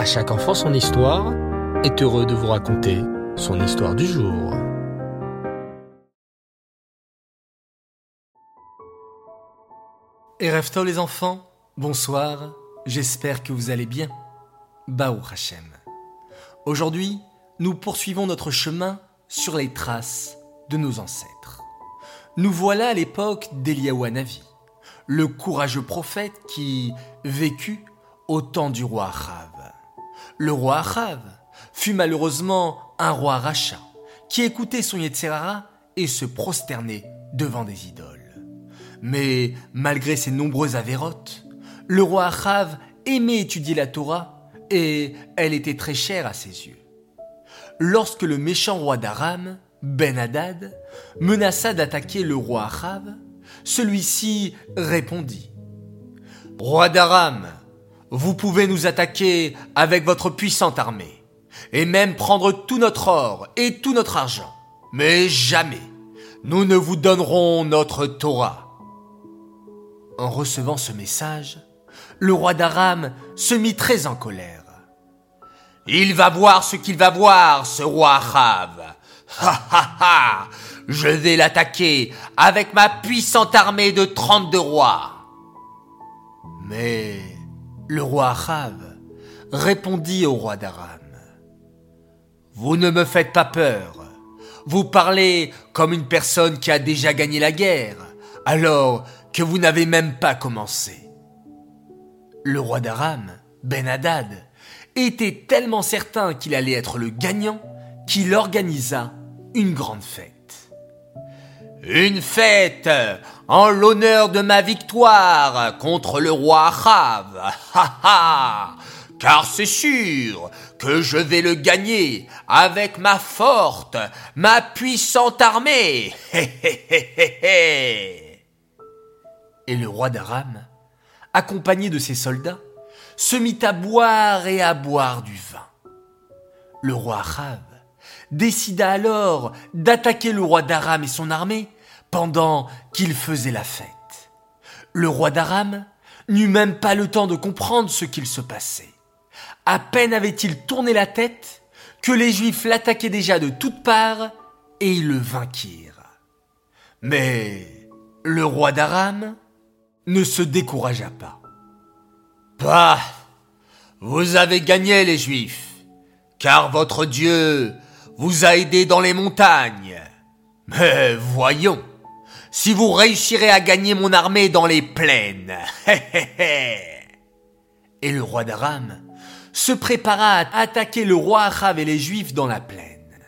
À chaque enfant son histoire est heureux de vous raconter son histoire du jour. Erefto les enfants, bonsoir, j'espère que vous allez bien. Baou Hachem. Aujourd'hui, nous poursuivons notre chemin sur les traces de nos ancêtres. Nous voilà à l'époque d'Eliawanavi, le courageux prophète qui vécut au temps du roi Achav. Le roi Achav fut malheureusement un roi rachat qui écoutait son Yetzerara et se prosternait devant des idoles. Mais malgré ses nombreuses avérotes, le roi Achav aimait étudier la Torah et elle était très chère à ses yeux. Lorsque le méchant roi d'Aram, Ben Hadad, menaça d'attaquer le roi Achav, celui-ci répondit Roi d'Aram, vous pouvez nous attaquer avec votre puissante armée, et même prendre tout notre or et tout notre argent. Mais jamais, nous ne vous donnerons notre Torah. En recevant ce message, le roi d'Aram se mit très en colère. Il va voir ce qu'il va voir, ce roi Achav. Ha ha ha Je vais l'attaquer avec ma puissante armée de trente-deux rois. Mais le roi Achav répondit au roi d'Aram. Vous ne me faites pas peur. Vous parlez comme une personne qui a déjà gagné la guerre, alors que vous n'avez même pas commencé. Le roi d'Aram, Ben Hadad, était tellement certain qu'il allait être le gagnant qu'il organisa une grande fête. Une fête en l'honneur de ma victoire contre le roi Achav. Ha ha Car c'est sûr que je vais le gagner avec ma forte, ma puissante armée. Et le roi d'Aram, accompagné de ses soldats, se mit à boire et à boire du vin. Le roi Achav décida alors d'attaquer le roi d'Aram et son armée pendant qu'il faisait la fête. Le roi d'Aram n'eut même pas le temps de comprendre ce qu'il se passait. À peine avait-il tourné la tête que les Juifs l'attaquaient déjà de toutes parts et ils le vainquirent. Mais le roi d'Aram ne se découragea pas. Bah, vous avez gagné les Juifs, car votre Dieu vous a aidé dans les montagnes. Mais voyons, si vous réussirez à gagner mon armée dans les plaines. et le roi d'Aram se prépara à attaquer le roi Achav et les Juifs dans la plaine.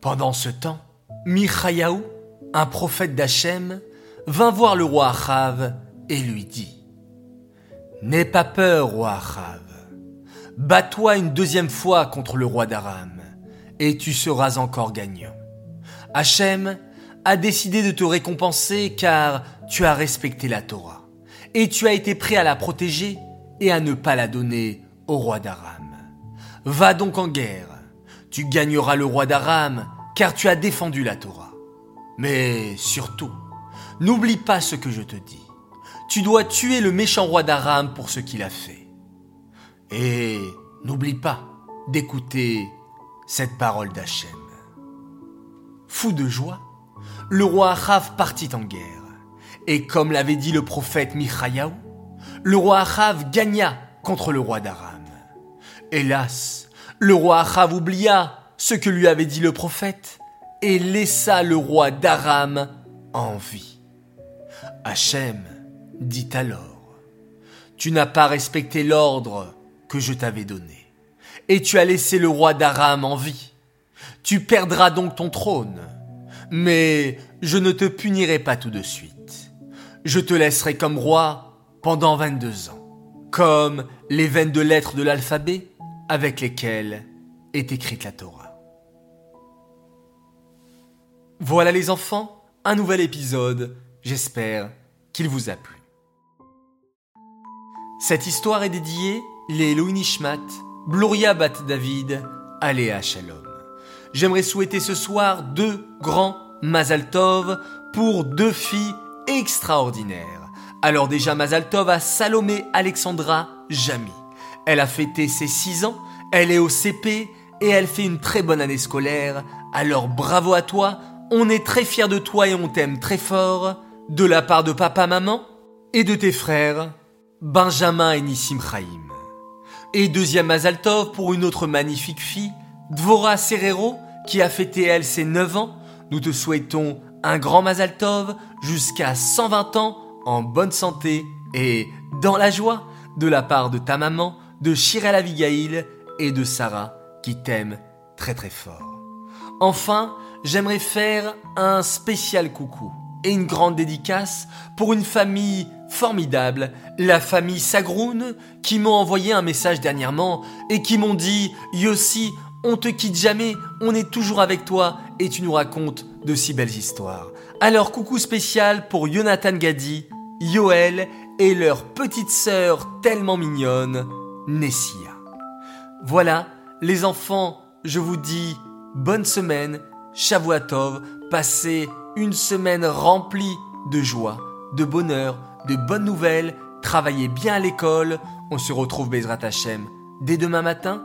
Pendant ce temps, Michayahu, un prophète d'Hachem, vint voir le roi Achav et lui dit N'aie pas peur, roi Achav. Bats-toi une deuxième fois contre le roi d'Aram, et tu seras encore gagnant. Hachem a décidé de te récompenser car tu as respecté la Torah, et tu as été prêt à la protéger et à ne pas la donner au roi d'Aram. Va donc en guerre, tu gagneras le roi d'Aram car tu as défendu la Torah. Mais surtout, n'oublie pas ce que je te dis. Tu dois tuer le méchant roi d'Aram pour ce qu'il a fait. Et n'oublie pas d'écouter cette parole d'Hachem. Fou de joie, le roi Achav partit en guerre. Et comme l'avait dit le prophète Michayahu, le roi Achav gagna contre le roi d'Aram. Hélas, le roi Achav oublia ce que lui avait dit le prophète et laissa le roi d'Aram en vie. Hachem dit alors, Tu n'as pas respecté l'ordre que je t'avais donné, et tu as laissé le roi d'Aram en vie. Tu perdras donc ton trône, mais je ne te punirai pas tout de suite. Je te laisserai comme roi pendant 22 ans, comme les 22 lettres de l'alphabet avec lesquelles est écrite la Torah. Voilà les enfants, un nouvel épisode, j'espère qu'il vous a plu. Cette histoire est dédiée les Louis Nishmat, Bat David, Aléa Shalom. J'aimerais souhaiter ce soir deux grands Mazal Tov pour deux filles extraordinaires. Alors déjà Mazal Tov à Salomé Alexandra Jamy. Elle a fêté ses 6 ans, elle est au CP et elle fait une très bonne année scolaire. Alors bravo à toi, on est très fiers de toi et on t'aime très fort. De la part de papa, maman et de tes frères, Benjamin et Nissim Chaim. Et deuxième Mazaltov pour une autre magnifique fille, Dvora Serrero, qui a fêté elle ses 9 ans. Nous te souhaitons un grand Mazaltov jusqu'à 120 ans en bonne santé et dans la joie de la part de ta maman, de Shirel Avigail et de Sarah qui t'aiment très très fort. Enfin, j'aimerais faire un spécial coucou et une grande dédicace pour une famille formidable, la famille Sagroun, qui m'ont envoyé un message dernièrement et qui m'ont dit Yossi, on te quitte jamais, on est toujours avec toi et tu nous racontes de si belles histoires. Alors coucou spécial pour Jonathan Gadi, Yoel et leur petite sœur tellement mignonne, Nessia. Voilà, les enfants, je vous dis bonne semaine, Shavuatov, passez une semaine remplie de joie, de bonheur, de bonnes nouvelles, travaillez bien à l'école, on se retrouve Bezrat Hashem dès demain matin